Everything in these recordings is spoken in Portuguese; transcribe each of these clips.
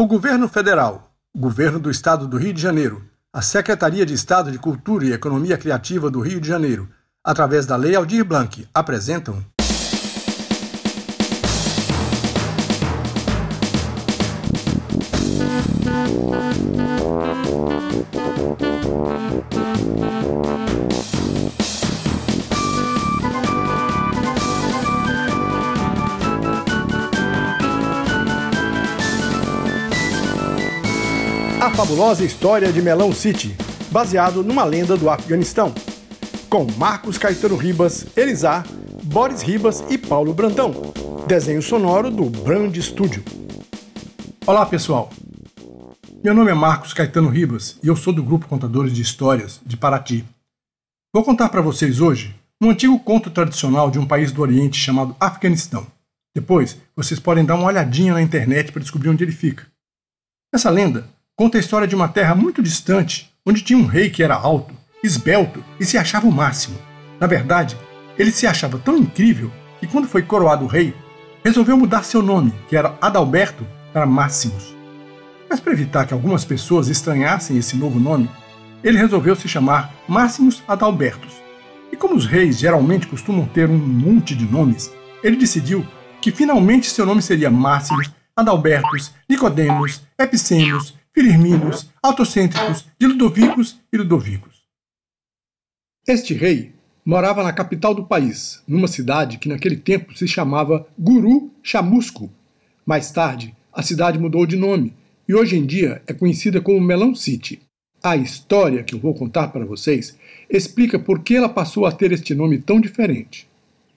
O governo federal, o governo do estado do Rio de Janeiro, a Secretaria de Estado de Cultura e Economia Criativa do Rio de Janeiro, através da Lei Aldir Blanc, apresentam A fabulosa história de Melão City, baseado numa lenda do Afeganistão, com Marcos Caetano Ribas, Elisar, Boris Ribas e Paulo Brandão. Desenho sonoro do Brand Studio. Olá, pessoal. Meu nome é Marcos Caetano Ribas e eu sou do grupo Contadores de Histórias de Paraty. Vou contar para vocês hoje um antigo conto tradicional de um país do Oriente chamado Afeganistão. Depois, vocês podem dar uma olhadinha na internet para descobrir onde ele fica. Essa lenda conta a história de uma terra muito distante, onde tinha um rei que era alto, esbelto e se achava o máximo. Na verdade, ele se achava tão incrível que, quando foi coroado rei, resolveu mudar seu nome, que era Adalberto, para Máximos. Mas para evitar que algumas pessoas estranhassem esse novo nome, ele resolveu se chamar Máximos Adalbertos. E como os reis geralmente costumam ter um monte de nomes, ele decidiu que finalmente seu nome seria Máximos Adalbertos, Nicodemos, Epicênios, Firminos, autocêntricos, de Ludovicos e Ludovicos. Este rei morava na capital do país, numa cidade que naquele tempo se chamava Guru Chamusco. Mais tarde, a cidade mudou de nome e hoje em dia é conhecida como Melão City. A história que eu vou contar para vocês explica por que ela passou a ter este nome tão diferente.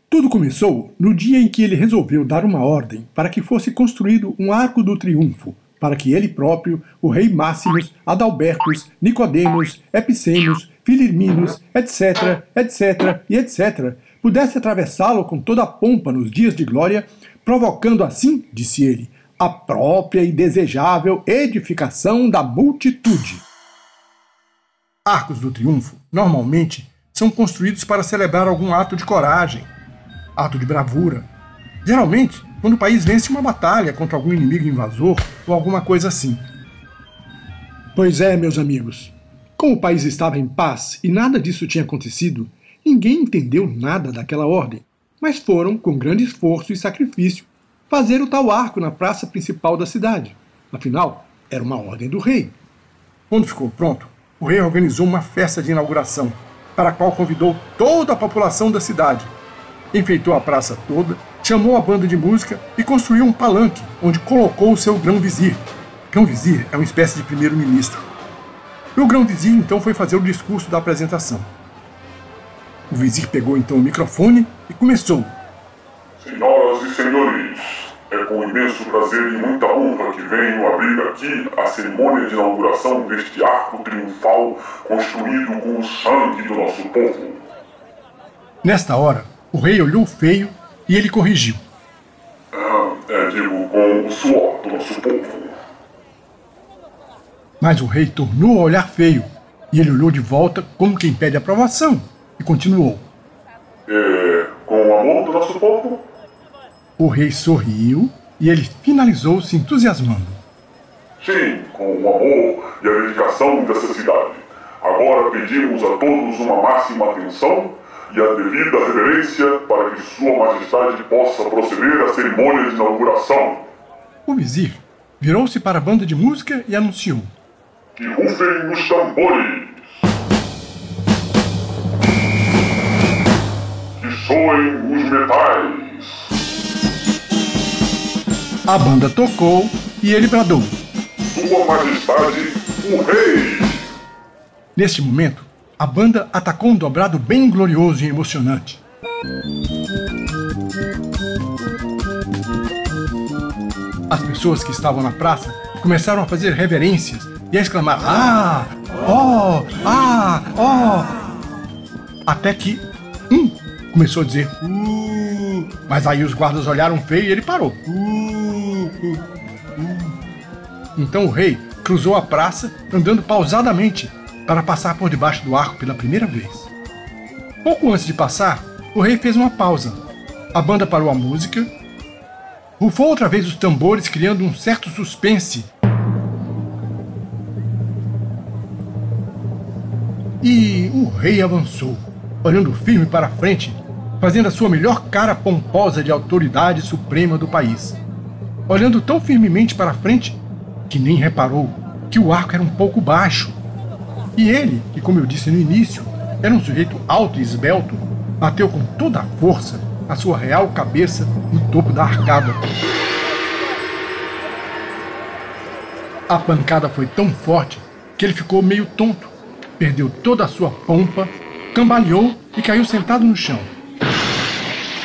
Tudo começou no dia em que ele resolveu dar uma ordem para que fosse construído um Arco do Triunfo, para que ele próprio, o rei Máximos, Adalbertus, Nicodemos, Epicemos, Filirminos, etc., etc. e etc., pudesse atravessá-lo com toda a pompa nos dias de glória, provocando assim, disse ele, a própria e desejável edificação da multitude. Arcos do triunfo, normalmente, são construídos para celebrar algum ato de coragem, ato de bravura. Geralmente, quando o país vence uma batalha contra algum inimigo invasor ou alguma coisa assim. Pois é, meus amigos. Como o país estava em paz e nada disso tinha acontecido, ninguém entendeu nada daquela ordem, mas foram, com grande esforço e sacrifício, fazer o tal arco na praça principal da cidade. Afinal, era uma ordem do rei. Quando ficou pronto, o rei organizou uma festa de inauguração, para a qual convidou toda a população da cidade. Enfeitou a praça toda chamou a banda de música e construiu um palanque, onde colocou o seu grão-vizir. Grão-vizir é uma espécie de primeiro-ministro. O grão-vizir então foi fazer o discurso da apresentação. O vizir pegou então o microfone e começou. Senhoras e senhores, é com imenso prazer e muita honra que venho abrir aqui a cerimônia de inauguração deste arco triunfal construído com o sangue do nosso povo. Nesta hora, o rei olhou feio e ele corrigiu. Ah, é, digo, com o suor do nosso povo. Mas o rei tornou a olhar feio, e ele olhou de volta como quem pede aprovação, e continuou. É, com o amor do nosso povo? O rei sorriu e ele finalizou se entusiasmando. Sim, com o amor e a dedicação dessa cidade. Agora pedimos a todos uma máxima atenção e a devida reverência para que Sua Majestade possa proceder à cerimônia de inauguração. O vizir virou-se para a banda de música e anunciou: Que rufem os tambores! Que soem os metais! A banda tocou e ele bradou: Sua Majestade, o Rei! Neste momento, a banda atacou um dobrado bem glorioso e emocionante. As pessoas que estavam na praça começaram a fazer reverências e a exclamar: Ah! Oh! Ah! Oh! Até que um começou a dizer: Uh! Mas aí os guardas olharam feio e ele parou. Uh, uh. Então o rei cruzou a praça andando pausadamente para passar por debaixo do arco pela primeira vez. Pouco antes de passar, o rei fez uma pausa. A banda parou a música, rufou outra vez os tambores, criando um certo suspense. E o rei avançou, olhando firme para a frente, fazendo a sua melhor cara pomposa de autoridade suprema do país. Olhando tão firmemente para a frente que nem reparou que o arco era um pouco baixo e ele, que como eu disse no início, era um sujeito alto e esbelto, bateu com toda a força a sua real cabeça no topo da arcada. A pancada foi tão forte que ele ficou meio tonto, perdeu toda a sua pompa, cambaleou e caiu sentado no chão.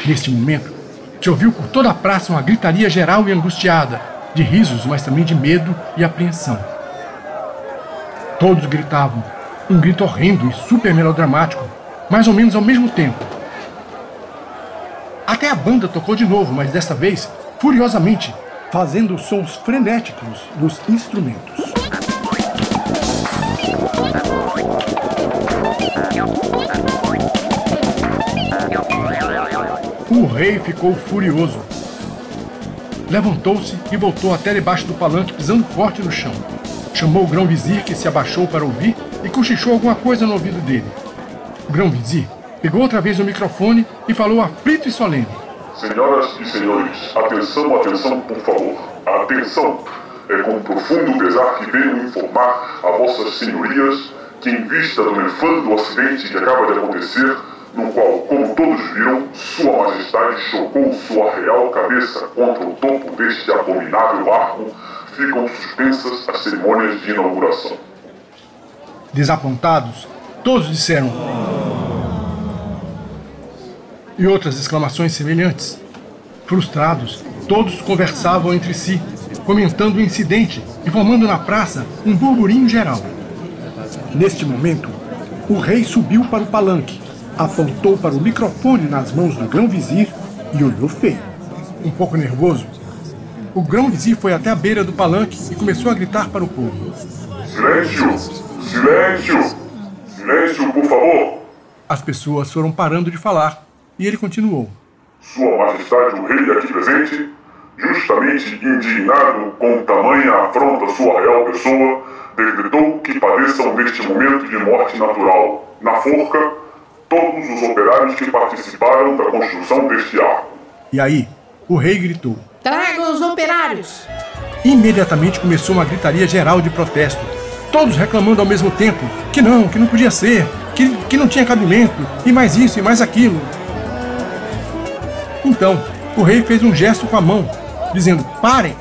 Neste momento, se ouviu por toda a praça uma gritaria geral e angustiada, de risos, mas também de medo e apreensão. Todos gritavam, um grito horrendo e super melodramático, mais ou menos ao mesmo tempo. Até a banda tocou de novo, mas desta vez furiosamente, fazendo sons frenéticos dos instrumentos. O rei ficou furioso. Levantou-se e voltou até debaixo do palanque, pisando forte no chão. Chamou o grão-vizir, que se abaixou para ouvir, e cochichou alguma coisa no ouvido dele. O grão-vizir pegou outra vez o microfone e falou aflito e solene. Senhoras e senhores, atenção, atenção, por favor. Atenção! É com profundo pesar que venho informar a vossas senhorias que, em vista do nefando acidente que acaba de acontecer, no qual, como todos viram, Sua Majestade chocou sua real cabeça contra o topo deste abominável arco, ficam suspensas as cerimônias de inauguração. Desapontados, todos disseram. E outras exclamações semelhantes. Frustrados, todos conversavam entre si, comentando o incidente e formando na praça um burburinho geral. Neste momento, o rei subiu para o palanque, apontou para o microfone nas mãos do grão-vizir e olhou feio. Um pouco nervoso, o grão-vizir foi até a beira do palanque e começou a gritar para o povo: Silêncio! Silêncio! Silêncio, por favor! As pessoas foram parando de falar e ele continuou: Sua Majestade o Rei aqui presente, justamente indignado com tamanha afronta à sua real pessoa, decretou que padeçam neste momento de morte natural, na forca, todos os operários que participaram da construção deste arco. E aí, o rei gritou: Tragam os operários! Imediatamente começou uma gritaria geral de protesto, todos reclamando ao mesmo tempo que não, que não podia ser, que, que não tinha cabimento, e mais isso e mais aquilo. Então, o rei fez um gesto com a mão, dizendo: Parem!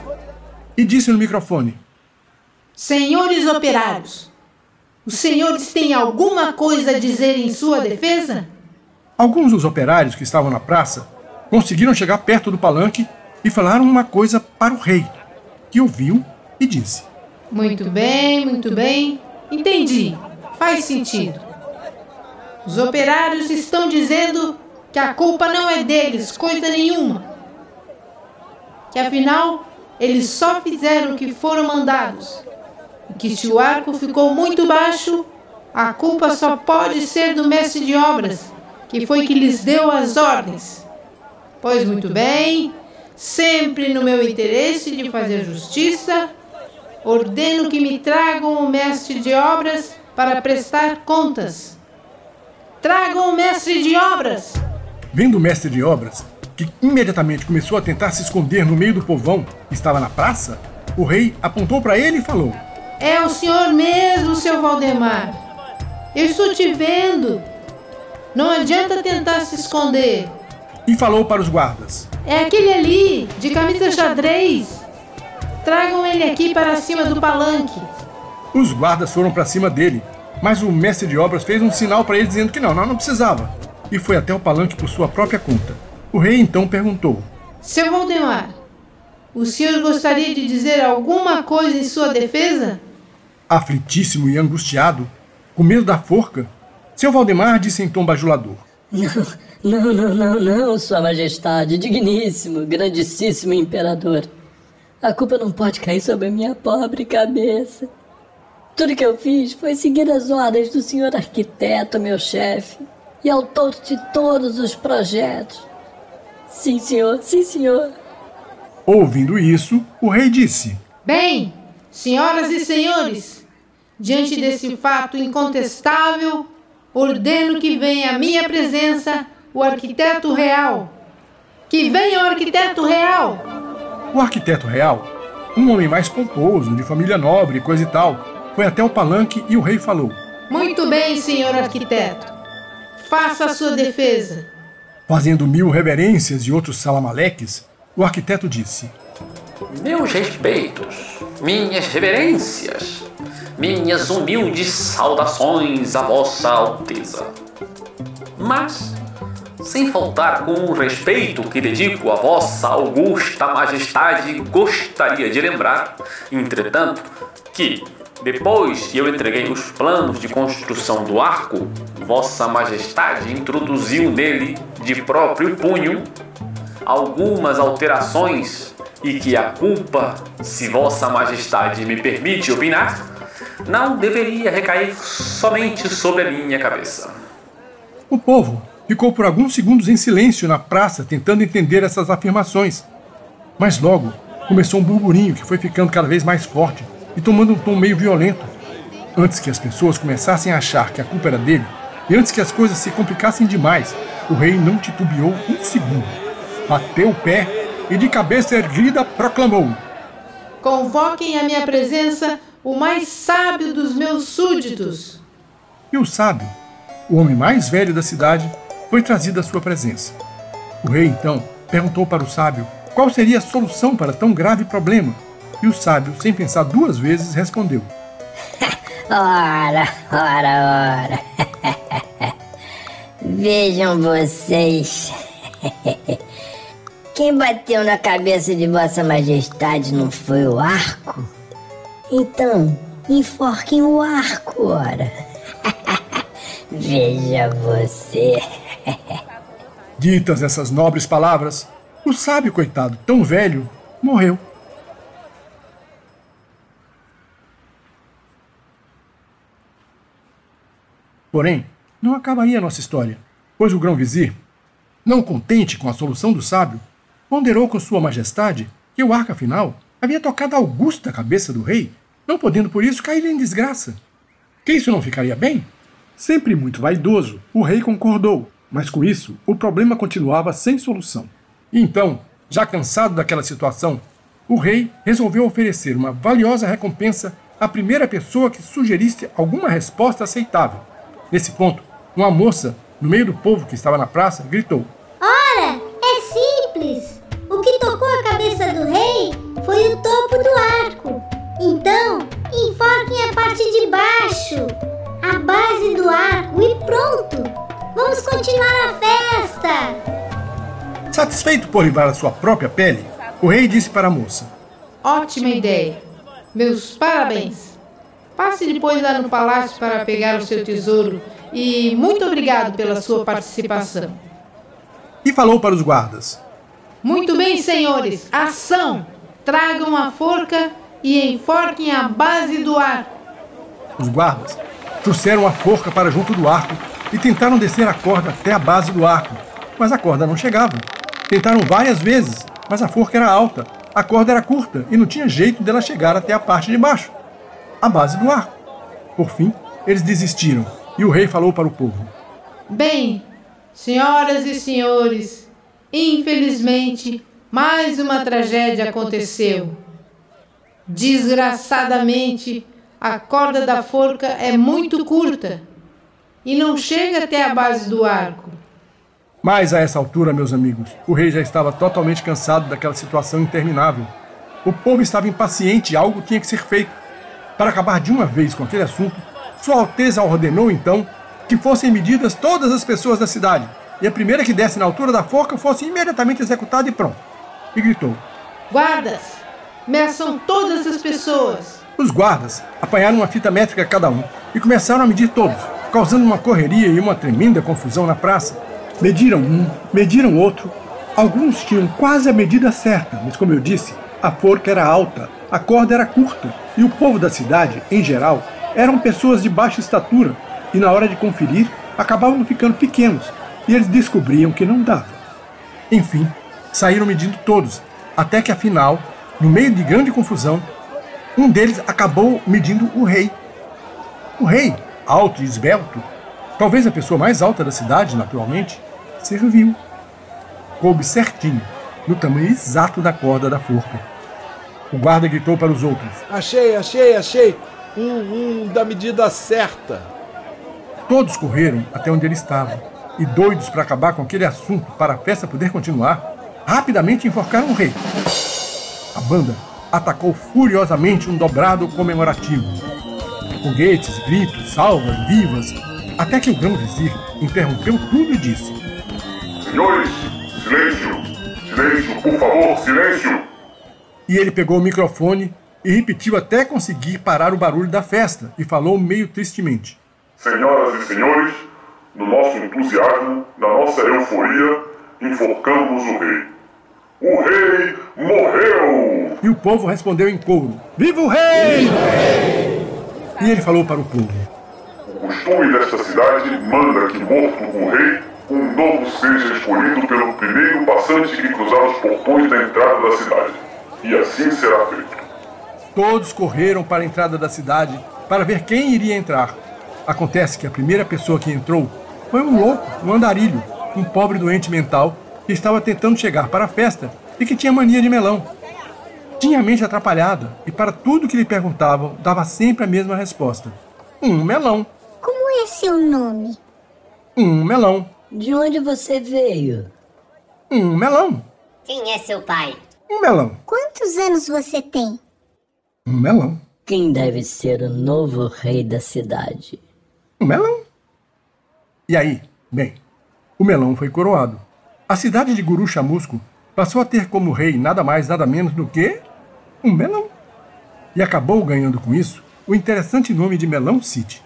E disse no microfone: Senhores operários, os senhores têm alguma coisa a dizer em sua defesa? Alguns dos operários que estavam na praça conseguiram chegar perto do palanque e falaram uma coisa para o rei, que ouviu e disse: Muito bem, muito bem. Entendi. Faz sentido. Os operários estão dizendo que a culpa não é deles, coisa nenhuma. Que afinal, eles só fizeram o que foram mandados. E que se o arco ficou muito baixo, a culpa só pode ser do mestre de obras, que foi que lhes deu as ordens. Pois muito bem, sempre no meu interesse de fazer justiça, ordeno que me tragam o mestre de obras para prestar contas. Tragam o mestre de obras! Vendo o mestre de obras, que imediatamente começou a tentar se esconder no meio do povão que estava na praça, o rei apontou para ele e falou: É o senhor mesmo, seu Valdemar. Eu estou te vendo. Não adianta tentar se esconder. E falou para os guardas: É aquele ali, de camisa xadrez. Tragam ele aqui para cima do palanque. Os guardas foram para cima dele, mas o mestre de obras fez um sinal para ele dizendo que não, não, não precisava e foi até o palanque por sua própria conta. O rei então perguntou: Seu Valdemar, o senhor gostaria de dizer alguma coisa em sua defesa? Aflitíssimo e angustiado, com medo da forca, seu Valdemar disse em tom bajulador: Não, não, não, não, não, Sua Majestade, digníssimo, grandíssimo imperador. A culpa não pode cair sobre a minha pobre cabeça. Tudo que eu fiz foi seguir as ordens do senhor arquiteto, meu chefe e autor de todos os projetos. Sim, senhor, sim, senhor. Ouvindo isso, o rei disse: Bem, senhoras e senhores, Diante desse fato incontestável, ordeno que venha à minha presença o arquiteto real. Que venha o arquiteto real! O arquiteto real, um homem mais pomposo, de família nobre, coisa e tal, foi até o palanque e o rei falou: Muito bem, senhor arquiteto. Faça a sua defesa. Fazendo mil reverências e outros salamaleques, o arquiteto disse: Meus respeitos, minhas reverências, minhas humildes saudações a Vossa Alteza. Mas, sem faltar com o respeito que dedico a Vossa Augusta Majestade, gostaria de lembrar, entretanto, que, depois que eu entreguei os planos de construção do arco, Vossa Majestade introduziu nele, de próprio punho, algumas alterações e que a culpa, se Vossa Majestade me permite opinar, não deveria recair somente sobre a minha cabeça. O povo ficou por alguns segundos em silêncio na praça tentando entender essas afirmações. Mas logo começou um burburinho que foi ficando cada vez mais forte e tomando um tom meio violento. Antes que as pessoas começassem a achar que a culpa era dele, e antes que as coisas se complicassem demais, o rei não titubeou um segundo. Bateu o pé e, de cabeça erguida, proclamou: Convoquem à minha presença o mais sábio dos meus súditos. E o sábio, o homem mais velho da cidade, foi trazido à sua presença. O rei, então, perguntou para o sábio qual seria a solução para tão grave problema. E o sábio, sem pensar duas vezes, respondeu: Ora, ora, ora. Vejam vocês. Quem bateu na cabeça de Vossa Majestade não foi o arco? Então, enforquem o arco, ora. Veja você. Ditas essas nobres palavras, o sábio coitado, tão velho, morreu. Porém, não acabaria a nossa história, pois o grão-vizir, não contente com a solução do sábio, ponderou com sua majestade que o arco, afinal, havia tocado a augusta cabeça do rei, não podendo por isso cair em desgraça. Que isso não ficaria bem? Sempre muito vaidoso, o rei concordou, mas com isso o problema continuava sem solução. Então, já cansado daquela situação, o rei resolveu oferecer uma valiosa recompensa à primeira pessoa que sugerisse alguma resposta aceitável. Nesse ponto, uma moça, no meio do povo que estava na praça, gritou: foi o topo do arco. Então, enforquem a parte de baixo, a base do arco e pronto! Vamos continuar a festa! Satisfeito por livrar a sua própria pele, o rei disse para a moça: Ótima ideia. Meus parabéns. Passe depois lá no palácio para pegar o seu tesouro e muito obrigado pela sua participação. E falou para os guardas: Muito bem, senhores, ação! Tragam a forca e enforquem a base do arco. Os guardas trouxeram a forca para junto do arco e tentaram descer a corda até a base do arco, mas a corda não chegava. Tentaram várias vezes, mas a forca era alta, a corda era curta e não tinha jeito dela chegar até a parte de baixo a base do arco. Por fim, eles desistiram e o rei falou para o povo: Bem, senhoras e senhores, infelizmente, mais uma tragédia aconteceu. Desgraçadamente, a corda da forca é muito curta e não chega até a base do arco. Mas a essa altura, meus amigos, o rei já estava totalmente cansado daquela situação interminável. O povo estava impaciente e algo tinha que ser feito. Para acabar de uma vez com aquele assunto, Sua Alteza ordenou então que fossem medidas todas as pessoas da cidade, e a primeira que desse na altura da forca fosse imediatamente executada e pronto. E gritou: Guardas, meçam todas as pessoas. Os guardas apanharam uma fita métrica cada um e começaram a medir todos, causando uma correria e uma tremenda confusão na praça. Mediram um, mediram outro. Alguns tinham quase a medida certa, mas como eu disse, a forca era alta, a corda era curta e o povo da cidade, em geral, eram pessoas de baixa estatura e na hora de conferir acabavam ficando pequenos e eles descobriam que não dava. Enfim, saíram medindo todos, até que afinal, no meio de grande confusão, um deles acabou medindo o rei. O rei, alto e esbelto, talvez a pessoa mais alta da cidade, naturalmente, serviu. Coube certinho, no tamanho exato da corda da forca. O guarda gritou para os outros: Achei, achei, achei! Um, um da medida certa. Todos correram até onde ele estava e, doidos para acabar com aquele assunto para a festa poder continuar, rapidamente enforcaram o rei. A banda atacou furiosamente um dobrado comemorativo. Foguetes, gritos, salvas, vivas, até que o grão-vizir interrompeu tudo e disse: Senhores, silêncio! Silêncio, por favor, silêncio! E ele pegou o microfone e repetiu até conseguir parar o barulho da festa e falou meio tristemente: Senhoras e senhores, no nosso entusiasmo, na nossa euforia, enforcamos o rei. O rei morreu! E o povo respondeu em coro: Viva o rei! E ele falou para o povo: O costume desta cidade manda que, morto o rei, um novo seja escolhido pelo primeiro passante que cruzar os portões da entrada da cidade. E assim será feito. Todos correram para a entrada da cidade para ver quem iria entrar. Acontece que a primeira pessoa que entrou foi um louco, um andarilho, um pobre doente mental que estava tentando chegar para a festa e que tinha mania de melão. Tinha a mente atrapalhada e para tudo que lhe perguntavam dava sempre a mesma resposta: um melão. Como é seu nome? Um melão. De onde você veio? Um melão. Quem é seu pai? Um melão. Quantos anos você tem? Um melão. Quem deve ser o novo rei da cidade? Um melão. E aí, bem, o melão foi coroado. A cidade de Guru Chamusco passou a ter como rei nada mais nada menos do que um melão. E acabou ganhando com isso o interessante nome de Melão City.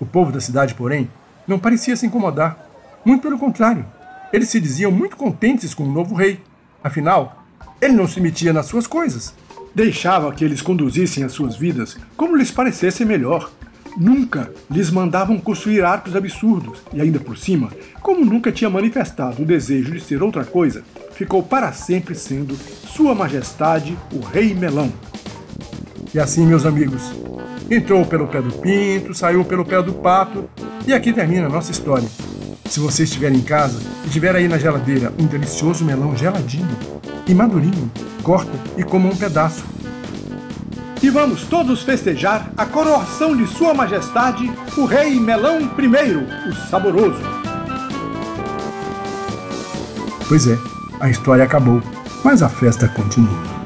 O povo da cidade, porém, não parecia se incomodar. Muito pelo contrário, eles se diziam muito contentes com o novo rei. Afinal, ele não se metia nas suas coisas. Deixava que eles conduzissem as suas vidas como lhes parecesse melhor. Nunca lhes mandavam construir arcos absurdos, e ainda por cima, como nunca tinha manifestado o desejo de ser outra coisa, ficou para sempre sendo Sua Majestade o Rei Melão. E assim, meus amigos, entrou pelo pé do pinto, saiu pelo pé do pato, e aqui termina a nossa história. Se você estiver em casa e tiver aí na geladeira um delicioso melão geladinho e madurinho, corta e coma um pedaço. E vamos todos festejar a coroação de Sua Majestade, o Rei Melão I, o Saboroso. Pois é, a história acabou, mas a festa continua.